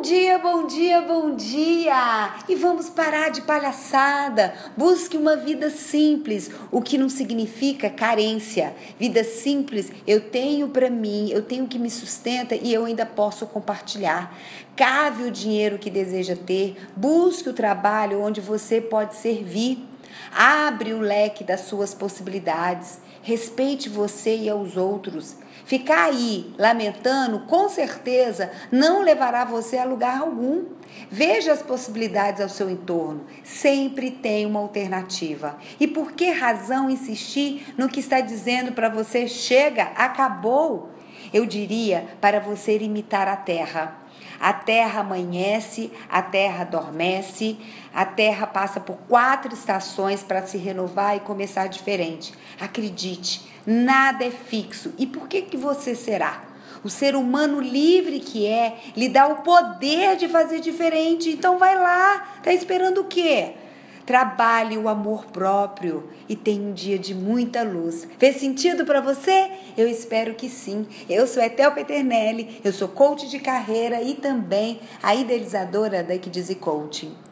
Bom dia, bom dia, bom dia! E vamos parar de palhaçada. Busque uma vida simples, o que não significa carência. Vida simples, eu tenho para mim, eu tenho que me sustenta e eu ainda posso compartilhar. Cave o dinheiro que deseja ter, busque o trabalho onde você pode servir. Abre o leque das suas possibilidades. Respeite você e aos outros. Ficar aí lamentando, com certeza, não levará você a lugar algum. Veja as possibilidades ao seu entorno. Sempre tem uma alternativa. E por que razão insistir no que está dizendo para você? Chega, acabou. Eu diria para você imitar a terra. A terra amanhece, a terra adormece, a terra passa por quatro estações para se renovar e começar diferente. Acredite, nada é fixo. E por que, que você será? O ser humano livre que é, lhe dá o poder de fazer diferente. Então vai lá, tá esperando o quê? Trabalhe o amor próprio e tenha um dia de muita luz. Fez sentido para você? Eu espero que sim. Eu sou Etel Peternelli, eu sou coach de carreira e também a idealizadora da Equidize Coaching.